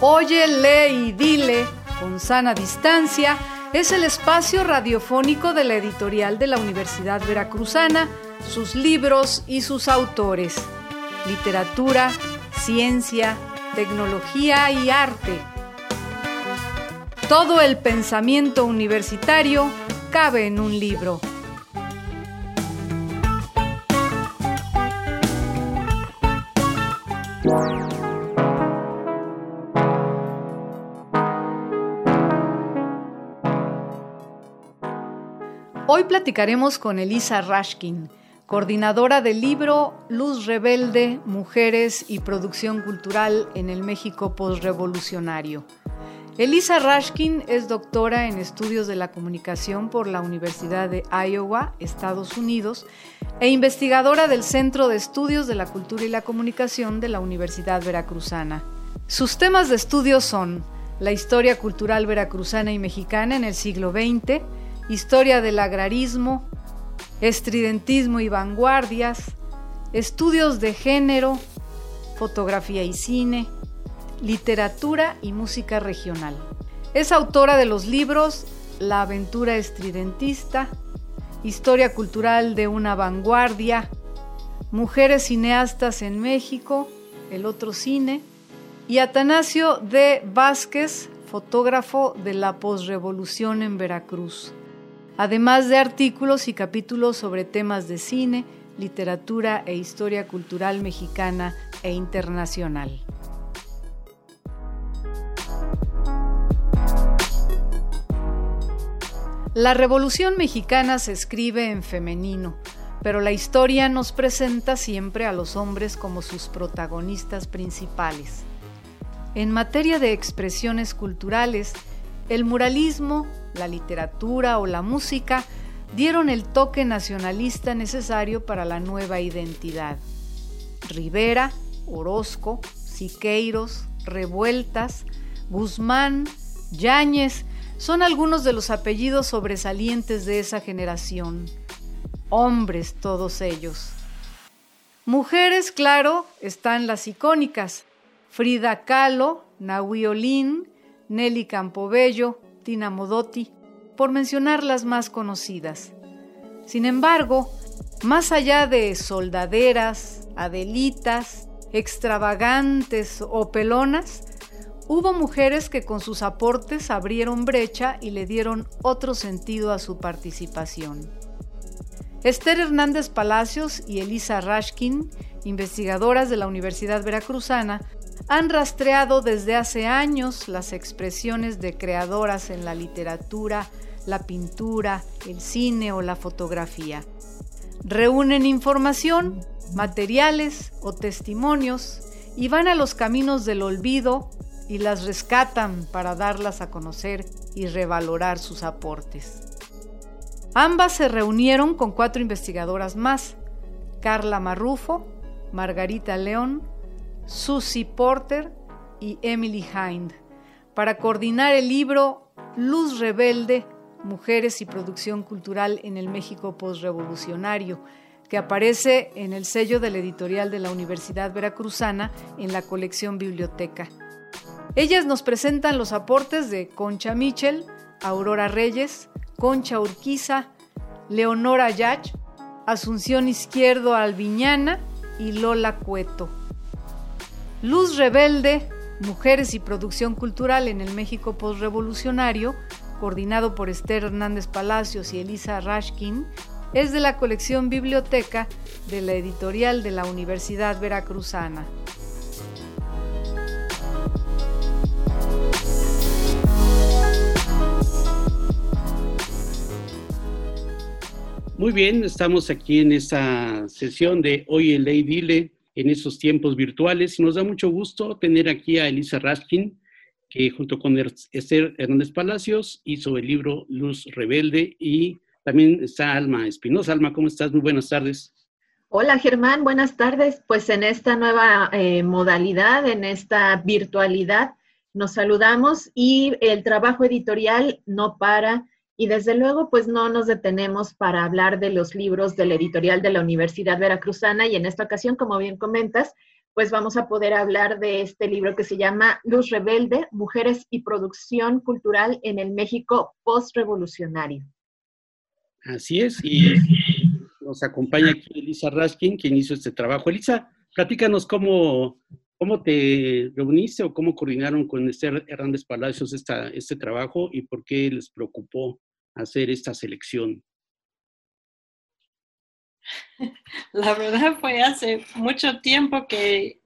Oye, lee y dile con sana distancia es el espacio radiofónico de la editorial de la Universidad Veracruzana, sus libros y sus autores. Literatura, ciencia, tecnología y arte. Todo el pensamiento universitario cabe en un libro. Hoy platicaremos con Elisa Rashkin, coordinadora del libro Luz Rebelde, Mujeres y Producción Cultural en el México Postrevolucionario. Elisa Rashkin es doctora en estudios de la comunicación por la Universidad de Iowa, Estados Unidos, e investigadora del Centro de Estudios de la Cultura y la Comunicación de la Universidad Veracruzana. Sus temas de estudio son la historia cultural veracruzana y mexicana en el siglo XX, historia del agrarismo, estridentismo y vanguardias, estudios de género, fotografía y cine, literatura y música regional. Es autora de los libros La aventura estridentista, Historia cultural de una vanguardia, Mujeres cineastas en México, El otro cine, y Atanasio de Vázquez, fotógrafo de la posrevolución en Veracruz además de artículos y capítulos sobre temas de cine, literatura e historia cultural mexicana e internacional. La Revolución Mexicana se escribe en femenino, pero la historia nos presenta siempre a los hombres como sus protagonistas principales. En materia de expresiones culturales, el muralismo, la literatura o la música dieron el toque nacionalista necesario para la nueva identidad. Rivera, Orozco, Siqueiros, Revueltas, Guzmán, Yáñez son algunos de los apellidos sobresalientes de esa generación. Hombres todos ellos. Mujeres, claro, están las icónicas. Frida Kahlo, Nahui Olin, Nelly Campobello, Modotti, por mencionar las más conocidas. Sin embargo, más allá de soldaderas, adelitas, extravagantes o pelonas, hubo mujeres que con sus aportes abrieron brecha y le dieron otro sentido a su participación. Esther Hernández Palacios y Elisa Rashkin, investigadoras de la Universidad Veracruzana, han rastreado desde hace años las expresiones de creadoras en la literatura, la pintura, el cine o la fotografía. Reúnen información, materiales o testimonios y van a los caminos del olvido y las rescatan para darlas a conocer y revalorar sus aportes. Ambas se reunieron con cuatro investigadoras más, Carla Marrufo, Margarita León, Susie Porter y Emily Hind para coordinar el libro Luz Rebelde, Mujeres y Producción Cultural en el México Postrevolucionario, que aparece en el sello del editorial de la Universidad Veracruzana en la colección Biblioteca. Ellas nos presentan los aportes de Concha Michel, Aurora Reyes, Concha Urquiza, Leonora Yach, Asunción Izquierdo Alviñana y Lola Cueto. Luz Rebelde, Mujeres y Producción Cultural en el México Postrevolucionario, coordinado por Esther Hernández Palacios y Elisa Rashkin, es de la colección Biblioteca de la editorial de la Universidad Veracruzana. Muy bien, estamos aquí en esta sesión de Hoy en Ley Dile en estos tiempos virtuales. Nos da mucho gusto tener aquí a Elisa Raskin, que junto con Esther Hernández Palacios hizo el libro Luz Rebelde y también está Alma Espinosa. Alma, ¿cómo estás? Muy buenas tardes. Hola Germán, buenas tardes. Pues en esta nueva eh, modalidad, en esta virtualidad, nos saludamos y el trabajo editorial no para y desde luego, pues no nos detenemos para hablar de los libros de la editorial de la Universidad Veracruzana y en esta ocasión, como bien comentas, pues vamos a poder hablar de este libro que se llama Luz Rebelde, Mujeres y Producción Cultural en el México Postrevolucionario. Así es, y nos acompaña aquí Elisa Raskin, quien hizo este trabajo. Elisa, platícanos cómo, cómo te reuniste o cómo coordinaron con Esther Hernández Palacios esta, este trabajo y por qué les preocupó hacer esta selección. La verdad fue hace mucho tiempo que,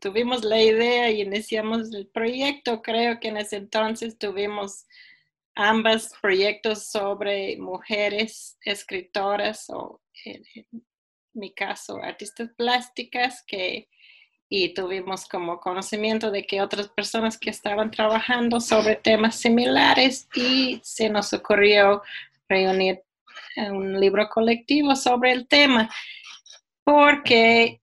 tuvimos la idea y iniciamos el proyecto. Creo que en ese entonces tuvimos ambos proyectos sobre mujeres escritoras o en, mi caso artistas plásticas que y tuvimos como conocimiento de que otras personas que estaban trabajando sobre temas similares y se nos ocurrió reunir un libro colectivo sobre el tema, porque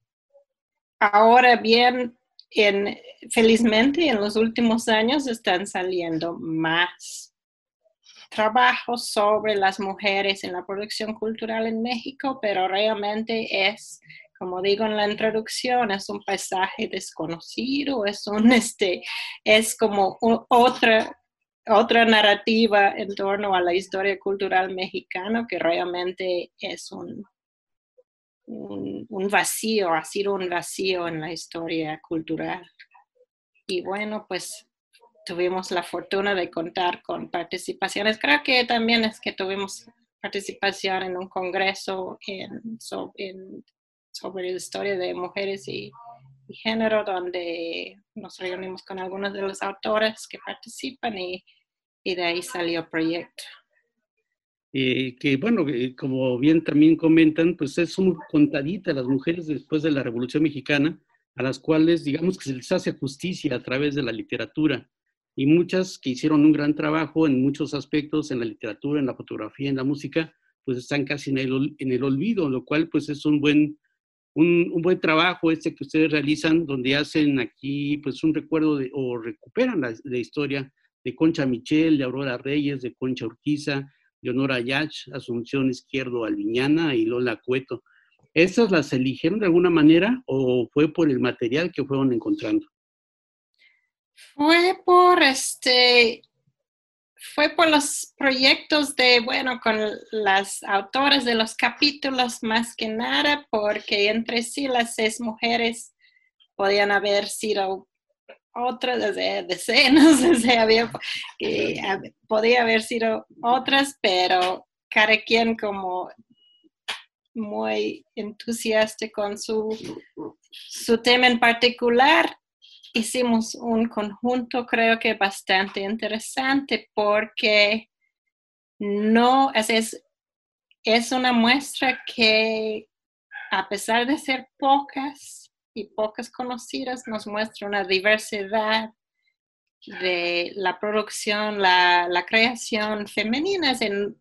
ahora bien, en, felizmente en los últimos años están saliendo más trabajos sobre las mujeres en la producción cultural en México, pero realmente es, como digo en la introducción, es un paisaje desconocido, es un, este, es como otra otra narrativa en torno a la historia cultural mexicana que realmente es un, un, vacío, ha sido un vacío en la historia cultural. Y bueno, pues tuvimos la fortuna de contar con participaciones. Creo que también es que tuvimos participación en un congreso en, sobre la historia de mujeres y, y, género, donde nos reunimos con algunos de los autores que participan y, y de ahí salió el proyecto. Que bueno, como bien también comentan, pues es son contaditas las mujeres después de la Revolución Mexicana, a las cuales digamos que se les hace justicia a través de la literatura. Y muchas que hicieron un gran trabajo en muchos aspectos, en la literatura, en la fotografía, en la música, pues están casi en el, en el olvido, lo cual pues es un buen, un, buen trabajo este que ustedes realizan, donde hacen aquí pues un recuerdo de, o recuperan la, historia de Concha Michel, de Aurora Reyes, de Concha Urquiza, Leonora Yach, Asunción Izquierdo Alviñana y Lola Cueto. ¿Estas las eligieron de alguna manera o fue por el material que fueron encontrando? Fue por este, fue por los proyectos de, bueno, con las autoras de los capítulos más que nada, porque entre sí las seis mujeres podían haber sido otras, decenas, había, podía haber sido otras, pero cada quien como muy entusiasta con su, su tema en particular. Hicimos un conjunto, creo que bastante interesante, porque no es, es una muestra que a pesar de ser pocas, y pocas conocidas nos muestra una diversidad de la producción, la, la creación femenina en,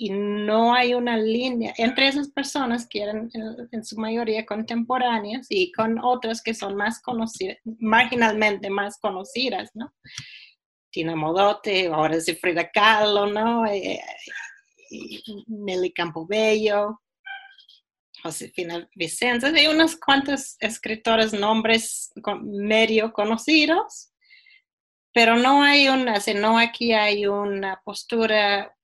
y, no hay una línea entre esas personas que eran en, su mayoría contemporáneas y con otras que son más conocidas, marginalmente más conocidas, ¿no? Tina Modote, ahora es Frida Kahlo, ¿no? Eh, Nelly Campobello, Josefina Vicente, hay unos cuantos escritores, nombres medio conocidos, pero no hay una, no aquí hay una postura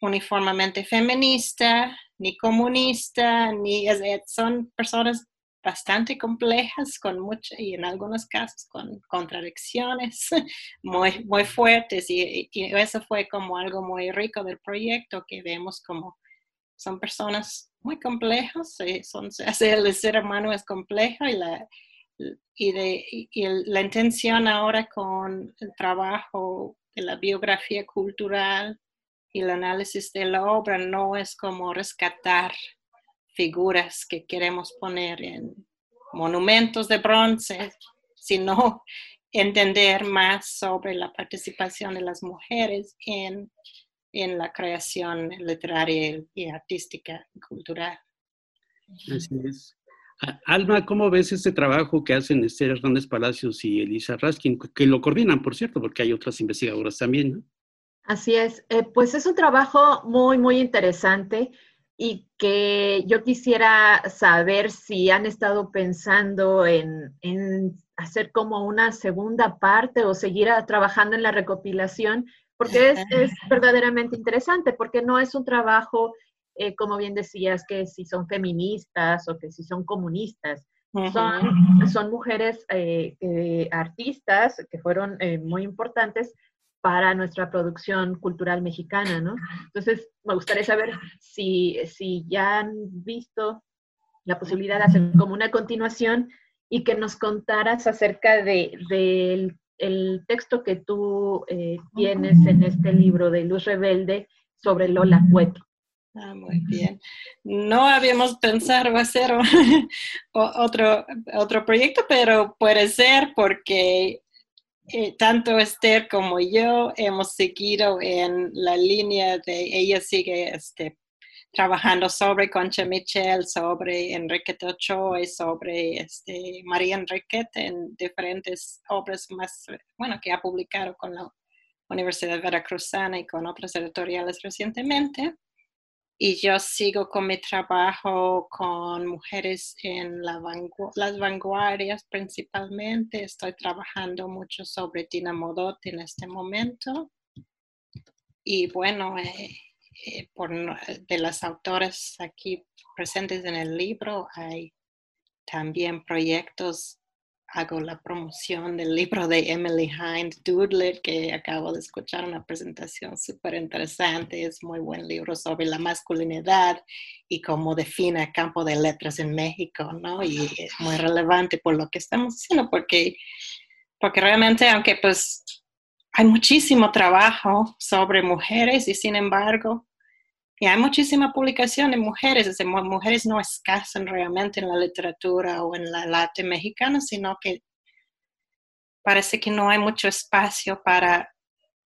uniformemente feminista, ni comunista, ni son personas bastante complejas con mucho, y en algunos casos con contradicciones muy, muy fuertes y, y, eso fue como algo muy rico del proyecto que vemos como son personas muy complejos, eh, son, el ser humano es complejo y la, y, de, y la intención ahora con el trabajo de la biografía cultural y el análisis de la obra no es como rescatar figuras que queremos poner en monumentos de bronce, sino entender más sobre la participación de las mujeres en en la creación literaria y artística y cultural. Así es. Alma, ¿cómo ves este trabajo que hacen Esther Hernández Palacios y Elisa Raskin, que lo coordinan, por cierto, porque hay otras investigadoras también? Así es, eh, pues es un trabajo muy, muy interesante y que yo quisiera saber si han estado pensando en, hacer como una segunda parte o seguir trabajando en la recopilación, porque es, verdaderamente interesante, porque no es un trabajo, eh, como bien decías, que si son feministas o que si son comunistas. son, son, mujeres eh, artistas que fueron muy importantes, para nuestra producción cultural mexicana, ¿no? Entonces, me gustaría saber si, si ya han visto la posibilidad de hacer como una continuación y que nos contaras acerca del de, el texto que tú eh, tienes en este libro de Luz Rebelde sobre Lola Cueto. Ah, muy bien. No habíamos pensado hacer otro, otro proyecto, pero puede ser porque eh, tanto Esther como yo hemos seguido en la línea de, ella sigue este, trabajando sobre Concha Michel, sobre Enriqueta Ochoa y sobre este, María Enriqueta en diferentes obras más, bueno, que ha publicado con la Universidad Veracruzana y con otras editoriales recientemente y yo sigo con mi trabajo con mujeres en las vanguardias principalmente. Estoy trabajando mucho sobre Tina Modot en este momento. Y bueno, eh, eh, por, de las autoras aquí presentes en el libro hay también proyectos hago la promoción del libro de Emily Hind Doodler, que acabo de escuchar una presentación súper interesante. Es muy buen libro sobre la masculinidad y cómo define el campo de letras en México, ¿no? Y es muy relevante por lo que estamos haciendo, porque, porque realmente, aunque pues hay muchísimo trabajo sobre mujeres y sin embargo, y hay muchísima publicación de mujeres, mujeres no escasan realmente en la literatura o en el arte mexicano, sino que parece que no hay mucho espacio para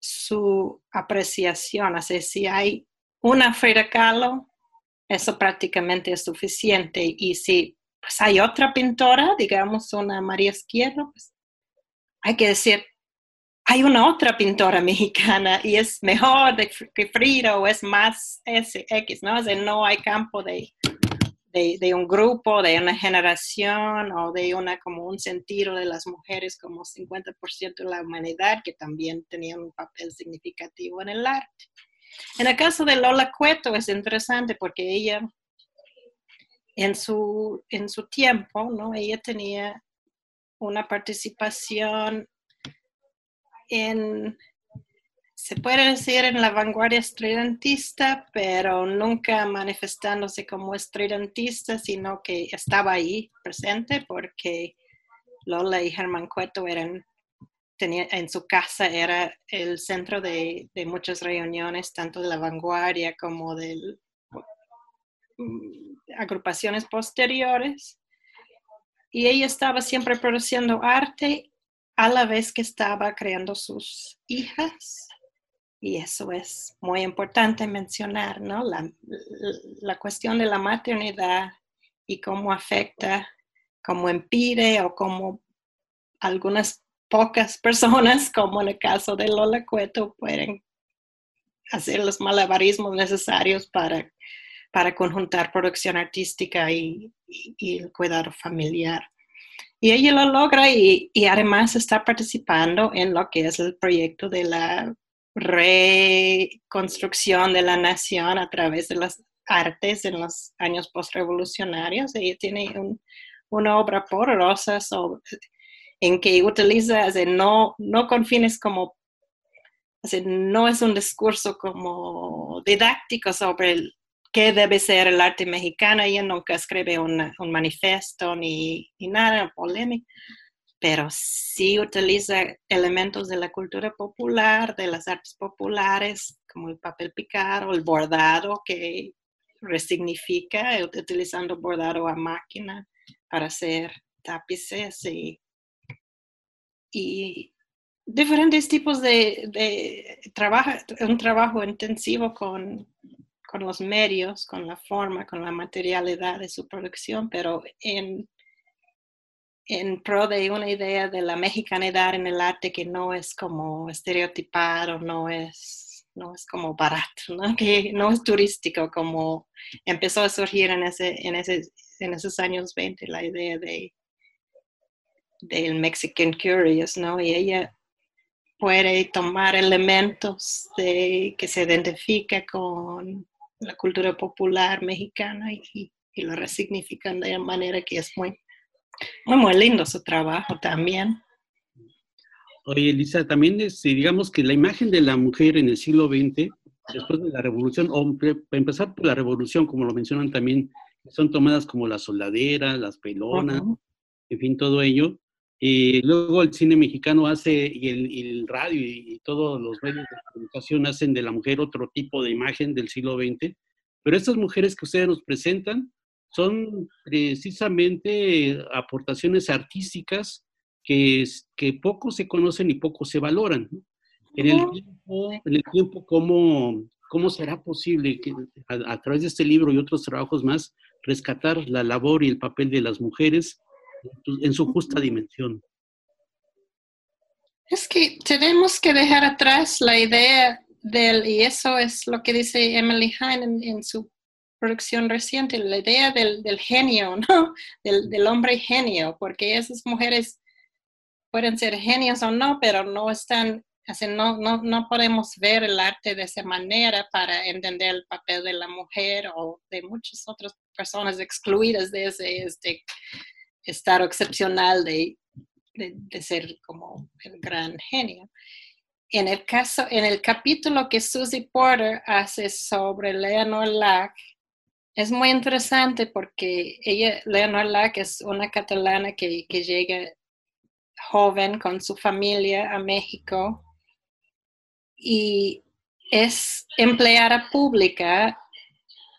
su apreciación. Así si hay una Frida Kahlo, eso prácticamente es suficiente. Y si pues, hay otra pintora, digamos una María Izquierdo, pues hay que decir, hay una otra pintora mexicana y es mejor que Frida o es más X, ¿no? O no hay campo de, de, un grupo, de una generación o de una como un sentido de las mujeres como 50% de la humanidad que también tenían un papel significativo en el arte. En el caso de Lola Cueto es interesante porque ella en su, en su tiempo, ¿no? Ella tenía una participación en, se puede decir, en la vanguardia estridentista, pero nunca manifestándose como estridentista, sino que estaba ahí presente porque Lola y Germán Cueto eran, tenía, en su casa era el centro de, de muchas reuniones, tanto de la vanguardia como de mm, agrupaciones posteriores. Y ella estaba siempre produciendo arte a la vez que estaba creando sus hijas. Y eso es muy importante mencionar, ¿no? La, la cuestión de la maternidad y cómo afecta, cómo impide o cómo algunas pocas personas, como en el caso de Lola Cueto, pueden hacer los malabarismos necesarios para, para conjuntar producción artística y, y el cuidado familiar. Y ella lo logra y, además está participando en lo que es el proyecto de la reconstrucción de la nación a través de las artes en los años postrevolucionarios. Ella tiene una obra poderosa en que utiliza, no, no con como, no es un discurso como didáctico sobre el, qué debe ser el arte mexicano. Ella nunca escribe un manifiesto ni, ni nada polémico, pero sí utiliza elementos de la cultura popular, de las artes populares, como el papel picado, el bordado, que resignifica, utilizando bordado a máquina para hacer tapices y, y diferentes tipos de, de trabajo, un trabajo intensivo con con los medios, con la forma, con la materialidad de su producción, pero en, en pro de una idea de la mexicanidad en el arte que no es como estereotipado, no es no es como barato, ¿no? que no es turístico como empezó a surgir en, ese, en, ese, en esos años 20 la idea de del Mexican Curious, ¿no? Y ella puede tomar elementos de, que se identifica con la cultura popular mexicana y, y lo resignifican de manera que es muy, muy, muy lindo su trabajo también. Oye, Elisa, también es, digamos que la imagen de la mujer en el siglo XX, después de la revolución, o para empezar por la revolución, como lo mencionan también, son tomadas como la soldadera, las pelonas, en fin, todo ello. Y luego el cine mexicano hace, y el, radio y, todos los medios de comunicación hacen de la mujer otro tipo de imagen del siglo XX. Pero estas mujeres que ustedes nos presentan son precisamente aportaciones artísticas que, que poco se conocen y poco se valoran. En, el tiempo, en el tiempo, ¿cómo, cómo será posible que a, través de este libro y otros trabajos más rescatar la labor y el papel de las mujeres en su justa dimensión? Es que tenemos que dejar atrás la idea del, y eso es lo que dice Emily Hine en, su producción reciente, la idea del, del genio, ¿no? Del, del, hombre genio, porque esas mujeres pueden ser genios o no, pero no están, así, no, no, no podemos ver el arte de esa manera para entender el papel de la mujer o de muchas otras personas excluidas de ese este, estado excepcional de, de, de, ser como el gran genio. En el caso, en el capítulo que Susie Porter hace sobre Leonor Lack, es muy interesante porque ella, Leonor Lack, es una catalana que, que llega joven con su familia a México y es empleada pública.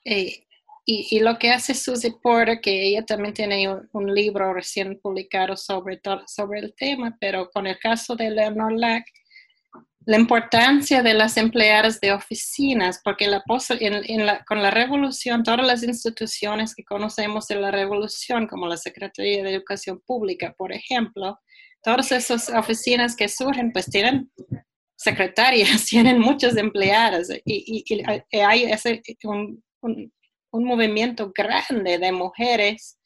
Eh, y, lo que hace Susie Porter, que ella también tiene un, libro recién publicado sobre, sobre el tema, pero con el caso de Leonor Lack, la importancia de las empleadas de oficinas, porque la, con la revolución, todas las instituciones que conocemos de la revolución, como la Secretaría de Educación Pública, por ejemplo, todas esas oficinas que surgen, pues tienen secretarias, tienen muchos empleados y, hay ese, un, movimiento grande de mujeres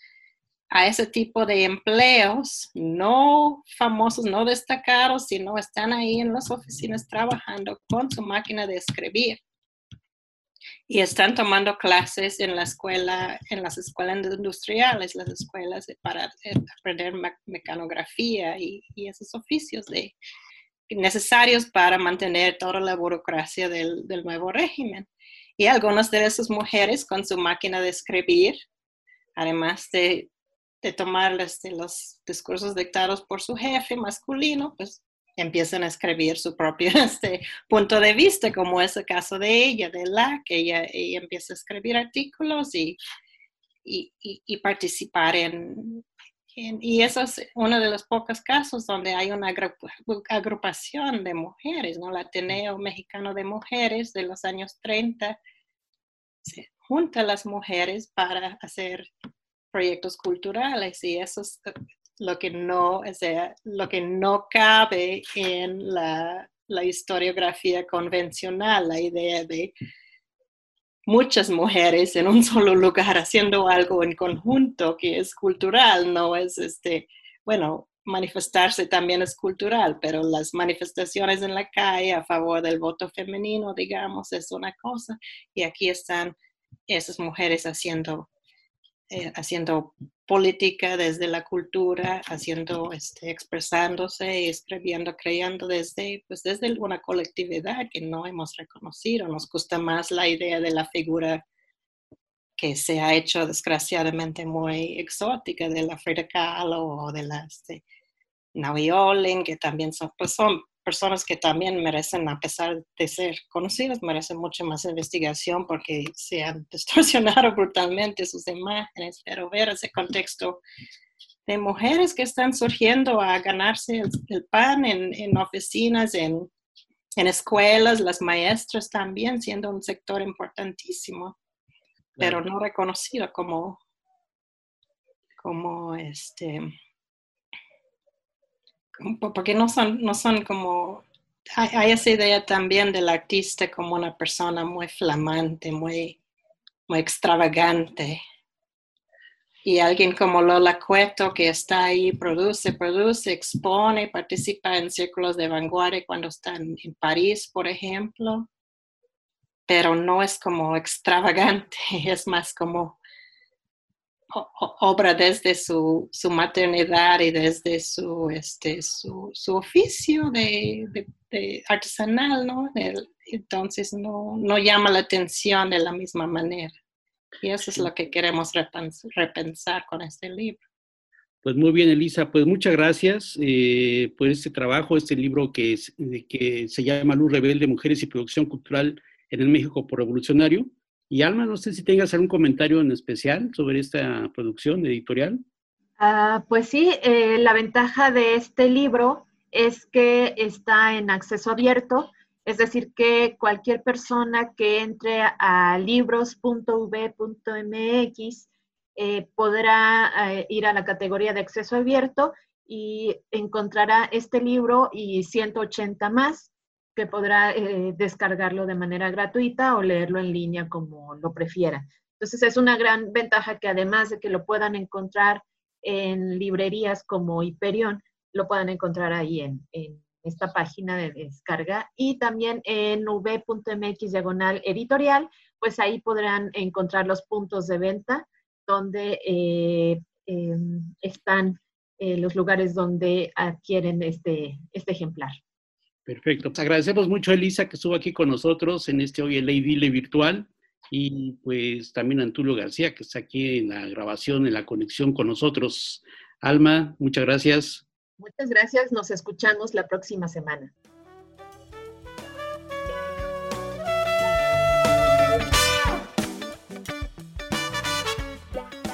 a ese tipo de empleos, no famosos, no destacados, sino están ahí en las oficinas trabajando con su máquina de escribir y están tomando clases en la escuela, en las escuelas industriales, las escuelas para aprender mecanografía y, esos oficios de, necesarios para mantener toda la burocracia del, nuevo régimen. Y algunas de esas mujeres con su máquina de escribir, además de, de tomar este, los discursos dictados por su jefe masculino, pues empiezan a escribir su propio este, punto de vista, como es el caso de ella, de la, que ella, empieza a escribir artículos y, y, y, participar en, Y eso es uno de los pocos casos donde hay una agrupación de mujeres, ¿no? El Ateneo Mexicano de Mujeres de los años 30 se junta a las mujeres para hacer proyectos culturales y eso es lo que no, o lo que no cabe en la historiografía convencional, la idea de muchas mujeres en un solo lugar haciendo algo en conjunto que es cultural, no es este, bueno, manifestarse también es cultural, pero las manifestaciones en la calle a favor del voto femenino, digamos, es una cosa, y aquí están esas mujeres haciendo eh, haciendo política desde la cultura, haciendo, este, expresándose escribiendo, creyendo desde, pues desde una colectividad que no hemos reconocido. Nos gusta más la idea de la figura que se ha hecho desgraciadamente muy exótica de la Frida Kahlo o de la este, Naui que también son, pues son personas que también merecen, a pesar de ser conocidas, merecen mucho más investigación porque se han distorsionado brutalmente sus imágenes, pero ver ese contexto de mujeres que están surgiendo a ganarse el, pan en, en oficinas, en, en, escuelas, las maestras también siendo un sector importantísimo, pero no reconocido como, como este, porque no son, no son como hay, esa idea también del artista como una persona muy flamante, muy, muy extravagante. Y alguien como Lola Cueto, que está ahí, produce, produce, expone, participa en círculos de vanguardia cuando está en París, por ejemplo, pero no es como extravagante, es más como obra desde su, su, maternidad y desde su, este, su, su oficio de, de, artesanal, ¿no? entonces no, no, llama la atención de la misma manera. Y eso es lo que queremos repensar con este libro. Pues muy bien, Elisa, pues muchas gracias eh, por este trabajo, este libro que, es, que se llama Luz Rebelde, Mujeres y Producción Cultural en el México por Revolucionario. Y Alma, no sé si tengas algún comentario en especial sobre esta producción editorial. Ah, pues sí, eh, la ventaja de este libro es que está en acceso abierto, es decir, que cualquier persona que entre a libros.v.mx eh, podrá eh, ir a la categoría de acceso abierto y encontrará este libro y 180 más que podrá eh, descargarlo de manera gratuita o leerlo en línea como lo prefiera. Entonces es una gran ventaja que además de que lo puedan encontrar en librerías como Hyperion, lo puedan encontrar ahí en, esta página de descarga y también en v.mx diagonal editorial, pues ahí podrán encontrar los puntos de venta donde eh, em, están eh, los lugares donde adquieren este, este ejemplar. Perfecto. Pues agradecemos mucho a Elisa que estuvo aquí con nosotros en este Hoy el Lady virtual y pues también a Antulio García que está aquí en la grabación, en la conexión con nosotros. Alma, muchas gracias. Muchas gracias. Nos escuchamos la próxima semana.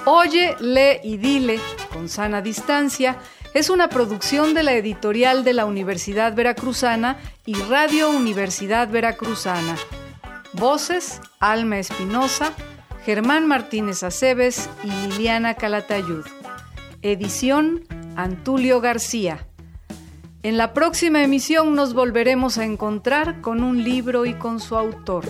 Oye, lee y dile con sana distancia es una producción de la editorial de la Universidad Veracruzana y Radio Universidad Veracruzana. Voces, Alma Espinosa, Germán Martínez Aceves y Liliana Calatayud. Edición, Antulio García. En la próxima emisión nos volveremos a encontrar con un libro y con su autor.